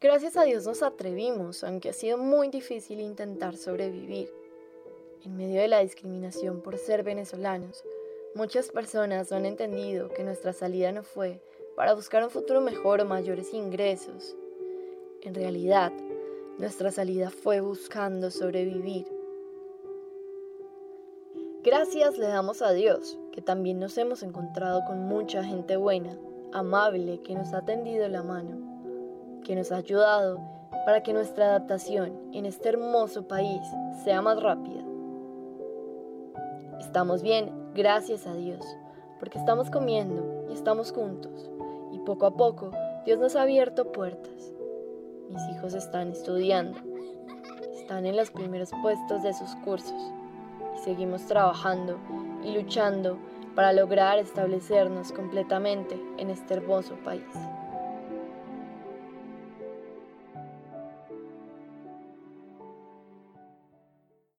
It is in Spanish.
Gracias a Dios nos atrevimos, aunque ha sido muy difícil intentar sobrevivir. En medio de la discriminación por ser venezolanos, muchas personas no han entendido que nuestra salida no fue para buscar un futuro mejor o mayores ingresos. En realidad, nuestra salida fue buscando sobrevivir. Gracias le damos a Dios, que también nos hemos encontrado con mucha gente buena, amable, que nos ha tendido la mano, que nos ha ayudado para que nuestra adaptación en este hermoso país sea más rápida. Estamos bien, gracias a Dios, porque estamos comiendo y estamos juntos, y poco a poco Dios nos ha abierto puertas. Mis hijos están estudiando, están en los primeros puestos de sus cursos y seguimos trabajando y luchando para lograr establecernos completamente en este hermoso país.